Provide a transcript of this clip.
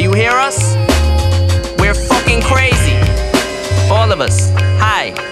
Do you hear us? We're fucking crazy. All of us. Hi.